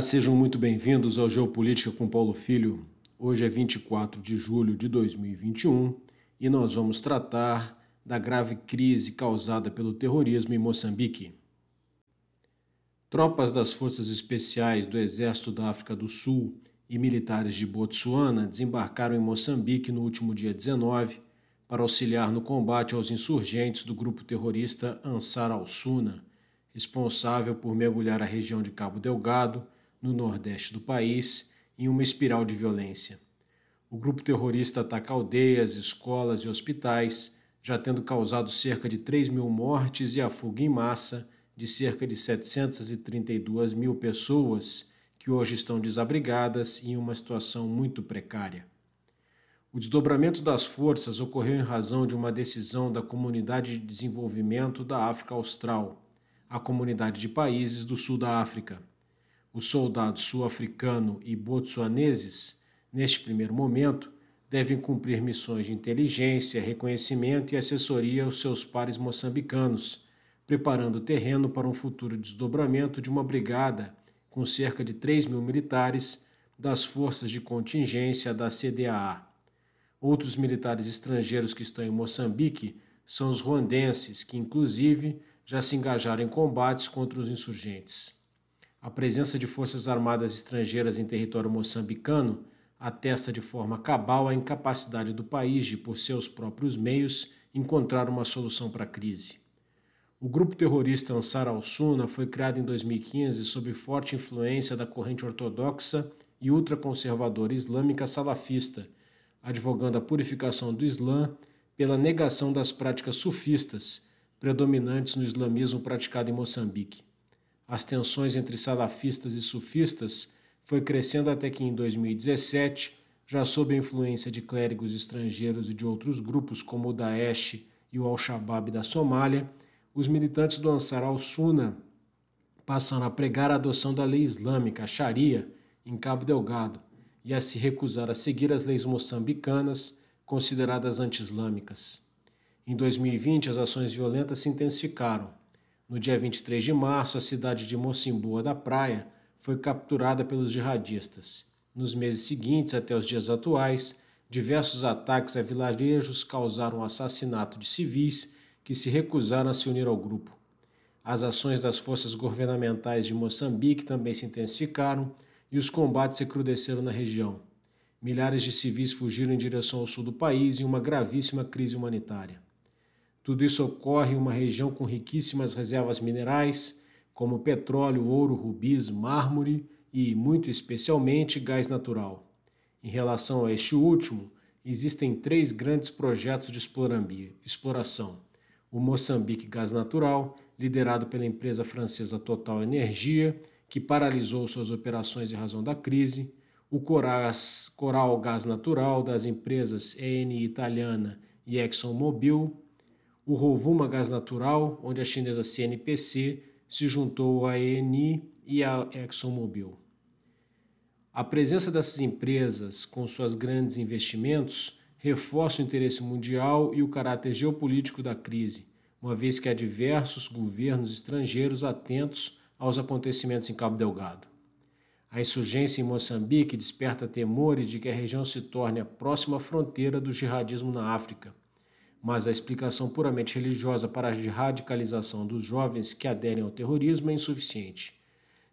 sejam muito bem-vindos ao Geopolítica com Paulo Filho. Hoje é 24 de julho de 2021 e nós vamos tratar da grave crise causada pelo terrorismo em Moçambique. Tropas das Forças Especiais do Exército da África do Sul e militares de Botsuana desembarcaram em Moçambique no último dia 19 para auxiliar no combate aos insurgentes do grupo terrorista Ansar al-Sunna, responsável por mergulhar a região de Cabo Delgado no nordeste do país, em uma espiral de violência. O grupo terrorista ataca aldeias, escolas e hospitais, já tendo causado cerca de 3 mil mortes e a fuga em massa de cerca de 732 mil pessoas que hoje estão desabrigadas em uma situação muito precária. O desdobramento das forças ocorreu em razão de uma decisão da Comunidade de Desenvolvimento da África Austral, a comunidade de países do sul da África os soldados sul-africano e botsuaneses, neste primeiro momento, devem cumprir missões de inteligência, reconhecimento e assessoria aos seus pares moçambicanos, preparando o terreno para um futuro desdobramento de uma brigada com cerca de 3 mil militares das forças de contingência da CDAA. Outros militares estrangeiros que estão em Moçambique são os ruandenses, que inclusive já se engajaram em combates contra os insurgentes. A presença de forças armadas estrangeiras em território moçambicano atesta de forma cabal a incapacidade do país de, por seus próprios meios, encontrar uma solução para a crise. O grupo terrorista Ansar al-Sunna foi criado em 2015 sob forte influência da corrente ortodoxa e ultraconservadora islâmica salafista, advogando a purificação do Islã pela negação das práticas sufistas predominantes no islamismo praticado em Moçambique as tensões entre salafistas e sufistas foi crescendo até que em 2017, já sob a influência de clérigos estrangeiros e de outros grupos como o Daesh e o Al-Shabaab da Somália, os militantes do Ansar al-Sunna passaram a pregar a adoção da lei islâmica, a Sharia, em Cabo Delgado, e a se recusar a seguir as leis moçambicanas, consideradas anti-islâmicas. Em 2020, as ações violentas se intensificaram no dia 23 de março, a cidade de Mocimboa da Praia foi capturada pelos jihadistas. Nos meses seguintes, até os dias atuais, diversos ataques a vilarejos causaram o assassinato de civis que se recusaram a se unir ao grupo. As ações das forças governamentais de Moçambique também se intensificaram e os combates recrudesceram na região. Milhares de civis fugiram em direção ao sul do país em uma gravíssima crise humanitária. Tudo isso ocorre em uma região com riquíssimas reservas minerais, como petróleo, ouro, rubis, mármore e, muito especialmente, gás natural. Em relação a este último, existem três grandes projetos de exploração: o Moçambique Gás Natural, liderado pela empresa francesa Total Energia, que paralisou suas operações em razão da crise, o Coral Gás Natural das empresas ENI Italiana e ExxonMobil o Rovuma Gás Natural, onde a chinesa CNPC se juntou à ENI e à ExxonMobil. A presença dessas empresas, com suas grandes investimentos, reforça o interesse mundial e o caráter geopolítico da crise, uma vez que há diversos governos estrangeiros atentos aos acontecimentos em Cabo Delgado. A insurgência em Moçambique desperta temores de que a região se torne a próxima fronteira do jihadismo na África mas a explicação puramente religiosa para a radicalização dos jovens que aderem ao terrorismo é insuficiente.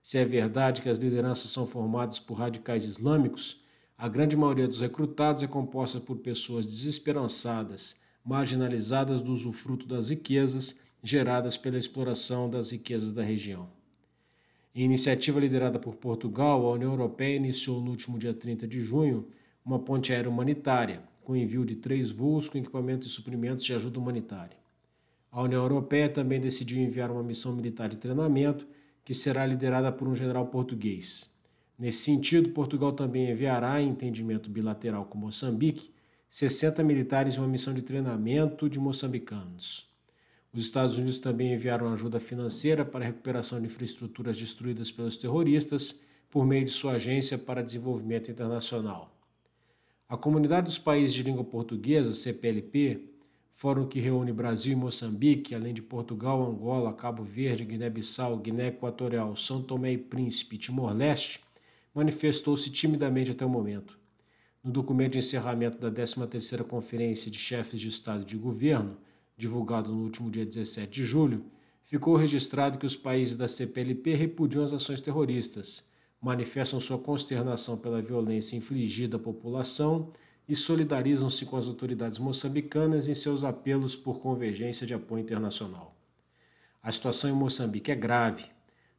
Se é verdade que as lideranças são formadas por radicais islâmicos, a grande maioria dos recrutados é composta por pessoas desesperançadas, marginalizadas do usufruto das riquezas geradas pela exploração das riquezas da região. Em iniciativa liderada por Portugal, a União Europeia iniciou no último dia 30 de junho uma ponte aérea humanitária com envio de três voos com equipamento e suprimentos de ajuda humanitária. A União Europeia também decidiu enviar uma missão militar de treinamento que será liderada por um general português. Nesse sentido, Portugal também enviará, em entendimento bilateral com Moçambique, 60 militares em uma missão de treinamento de moçambicanos. Os Estados Unidos também enviaram ajuda financeira para a recuperação de infraestruturas destruídas pelos terroristas por meio de sua Agência para Desenvolvimento Internacional. A Comunidade dos Países de Língua Portuguesa, CPLP, fórum que reúne Brasil e Moçambique, além de Portugal, Angola, Cabo Verde, Guiné-Bissau, Guiné Equatorial, São Tomé e Príncipe e Timor-Leste, manifestou-se timidamente até o momento. No documento de encerramento da 13ª Conferência de Chefes de Estado e de Governo, divulgado no último dia 17 de julho, ficou registrado que os países da CPLP repudiam as ações terroristas, manifestam sua consternação pela violência infligida à população e solidarizam-se com as autoridades moçambicanas em seus apelos por convergência de apoio internacional. A situação em Moçambique é grave,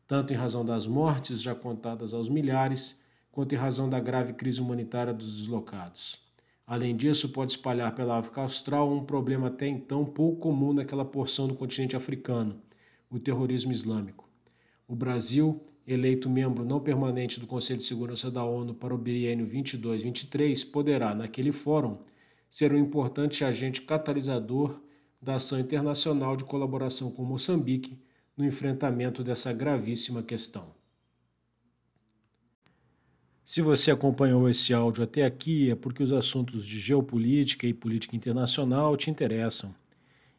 tanto em razão das mortes já contadas aos milhares, quanto em razão da grave crise humanitária dos deslocados. Além disso, pode espalhar pela África Austral um problema até então pouco comum naquela porção do continente africano, o terrorismo islâmico. O Brasil eleito membro não permanente do Conselho de Segurança da ONU para o biênio 22-23, poderá, naquele fórum, ser um importante agente catalisador da ação internacional de colaboração com Moçambique no enfrentamento dessa gravíssima questão. Se você acompanhou esse áudio até aqui, é porque os assuntos de geopolítica e política internacional te interessam.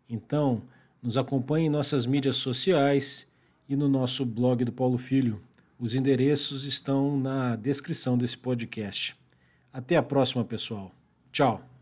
Então, nos acompanhe em nossas mídias sociais e no nosso blog do Paulo Filho. Os endereços estão na descrição desse podcast. Até a próxima, pessoal. Tchau.